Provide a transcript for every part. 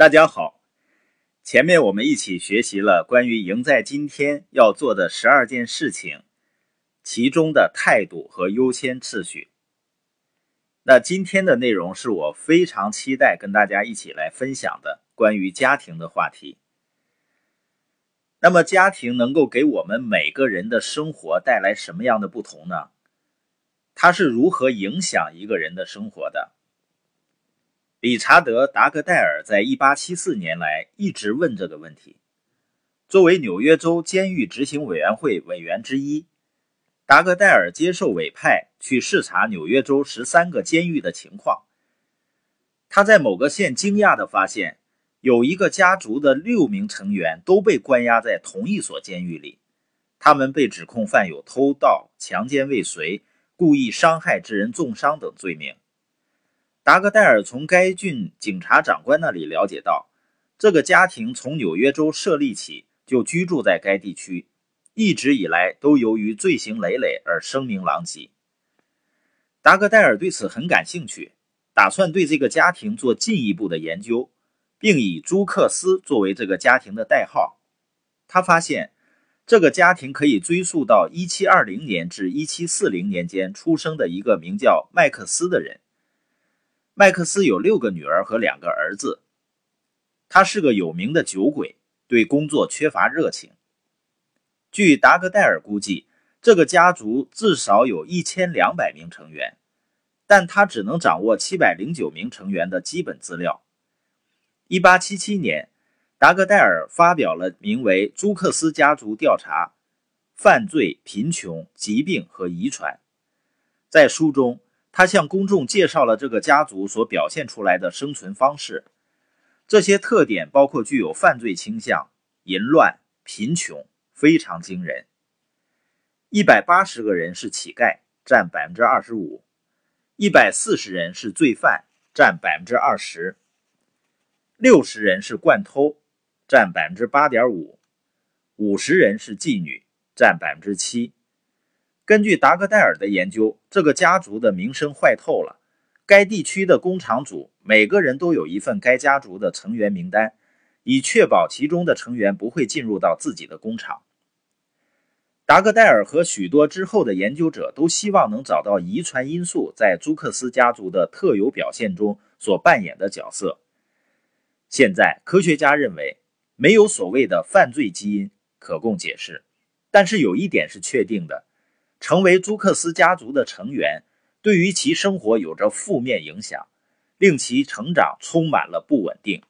大家好，前面我们一起学习了关于赢在今天要做的十二件事情，其中的态度和优先次序。那今天的内容是我非常期待跟大家一起来分享的关于家庭的话题。那么，家庭能够给我们每个人的生活带来什么样的不同呢？它是如何影响一个人的生活的？理查德·达格戴尔在1874年来一直问这个问题。作为纽约州监狱执行委员会委员之一，达格戴尔接受委派去视察纽约州十三个监狱的情况。他在某个县惊讶地发现，有一个家族的六名成员都被关押在同一所监狱里，他们被指控犯有偷盗、强奸未遂、故意伤害致人重伤等罪名。达格戴尔从该郡警察长官那里了解到，这个家庭从纽约州设立起就居住在该地区，一直以来都由于罪行累累而声名狼藉。达格戴尔对此很感兴趣，打算对这个家庭做进一步的研究，并以朱克斯作为这个家庭的代号。他发现，这个家庭可以追溯到1720年至1740年间出生的一个名叫麦克斯的人。麦克斯有六个女儿和两个儿子。他是个有名的酒鬼，对工作缺乏热情。据达格戴尔估计，这个家族至少有一千两百名成员，但他只能掌握七百零九名成员的基本资料。一八七七年，达格戴尔发表了名为《朱克斯家族调查：犯罪、贫穷、疾病和遗传》。在书中。他向公众介绍了这个家族所表现出来的生存方式，这些特点包括具有犯罪倾向、淫乱、贫穷，非常惊人。一百八十个人是乞丐，占百分之二十五；一百四十人是罪犯，占百分之二十；六十人是惯偷，占百分之八点五；五十人是妓女，占百分之七。根据达格戴尔的研究，这个家族的名声坏透了。该地区的工厂主每个人都有一份该家族的成员名单，以确保其中的成员不会进入到自己的工厂。达格戴尔和许多之后的研究者都希望能找到遗传因素在朱克斯家族的特有表现中所扮演的角色。现在，科学家认为没有所谓的犯罪基因可供解释，但是有一点是确定的。成为朱克斯家族的成员，对于其生活有着负面影响，令其成长充满了不稳定。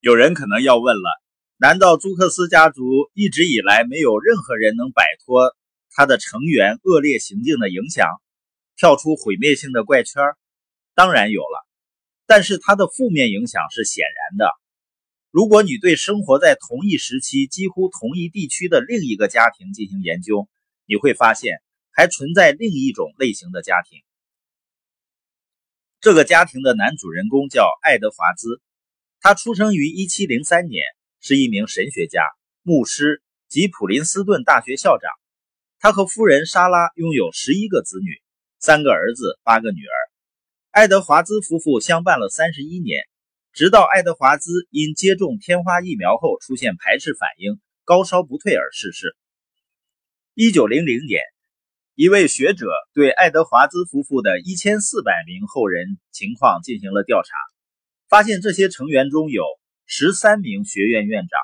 有人可能要问了：难道朱克斯家族一直以来没有任何人能摆脱他的成员恶劣行径的影响，跳出毁灭性的怪圈？当然有了，但是它的负面影响是显然的。如果你对生活在同一时期、几乎同一地区的另一个家庭进行研究，你会发现，还存在另一种类型的家庭。这个家庭的男主人公叫爱德华兹，他出生于1703年，是一名神学家、牧师及普林斯顿大学校长。他和夫人莎拉拥有十一个子女，三个儿子，八个女儿。爱德华兹夫妇相伴了三十一年，直到爱德华兹因接种天花疫苗后出现排斥反应，高烧不退而逝世。一九零零年，一位学者对爱德华兹夫妇的一千四百名后人情况进行了调查，发现这些成员中有十三名学院院长、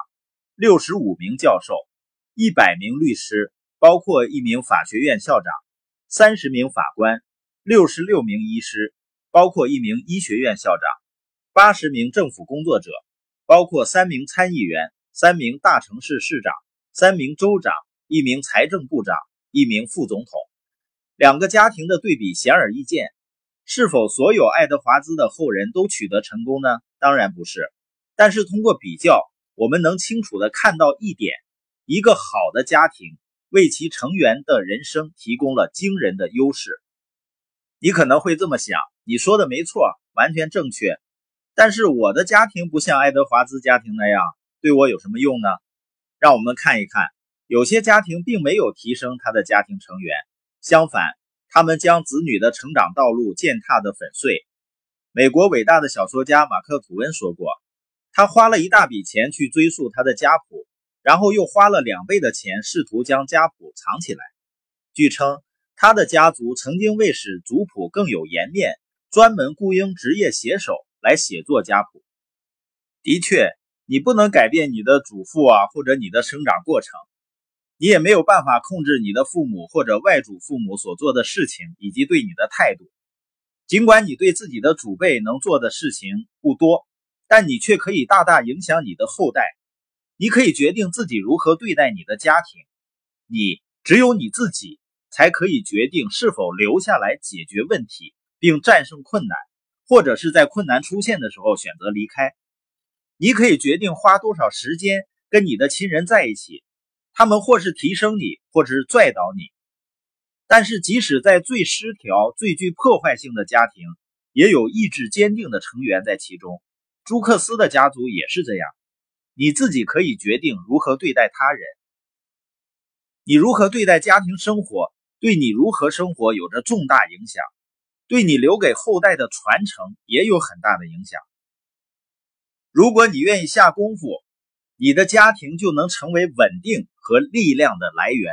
六十五名教授、一百名律师，包括一名法学院校长、三十名法官、六十六名医师，包括一名医学院校长、八十名政府工作者，包括三名参议员、三名大城市市长、三名州长。一名财政部长，一名副总统，两个家庭的对比显而易见。是否所有爱德华兹的后人都取得成功呢？当然不是。但是通过比较，我们能清楚的看到一点：一个好的家庭为其成员的人生提供了惊人的优势。你可能会这么想：你说的没错，完全正确。但是我的家庭不像爱德华兹家庭那样，对我有什么用呢？让我们看一看。有些家庭并没有提升他的家庭成员，相反，他们将子女的成长道路践踏得粉碎。美国伟大的小说家马克·吐温说过：“他花了一大笔钱去追溯他的家谱，然后又花了两倍的钱试图将家谱藏起来。据称，他的家族曾经为使族谱更有颜面，专门雇佣职业写手来写作家谱。的确，你不能改变你的祖父啊，或者你的生长过程。你也没有办法控制你的父母或者外祖父母所做的事情以及对你的态度。尽管你对自己的祖辈能做的事情不多，但你却可以大大影响你的后代。你可以决定自己如何对待你的家庭。你只有你自己才可以决定是否留下来解决问题并战胜困难，或者是在困难出现的时候选择离开。你可以决定花多少时间跟你的亲人在一起。他们或是提升你，或是拽倒你。但是，即使在最失调、最具破坏性的家庭，也有意志坚定的成员在其中。朱克斯的家族也是这样。你自己可以决定如何对待他人。你如何对待家庭生活，对你如何生活有着重大影响，对你留给后代的传承也有很大的影响。如果你愿意下功夫。你的家庭就能成为稳定和力量的来源。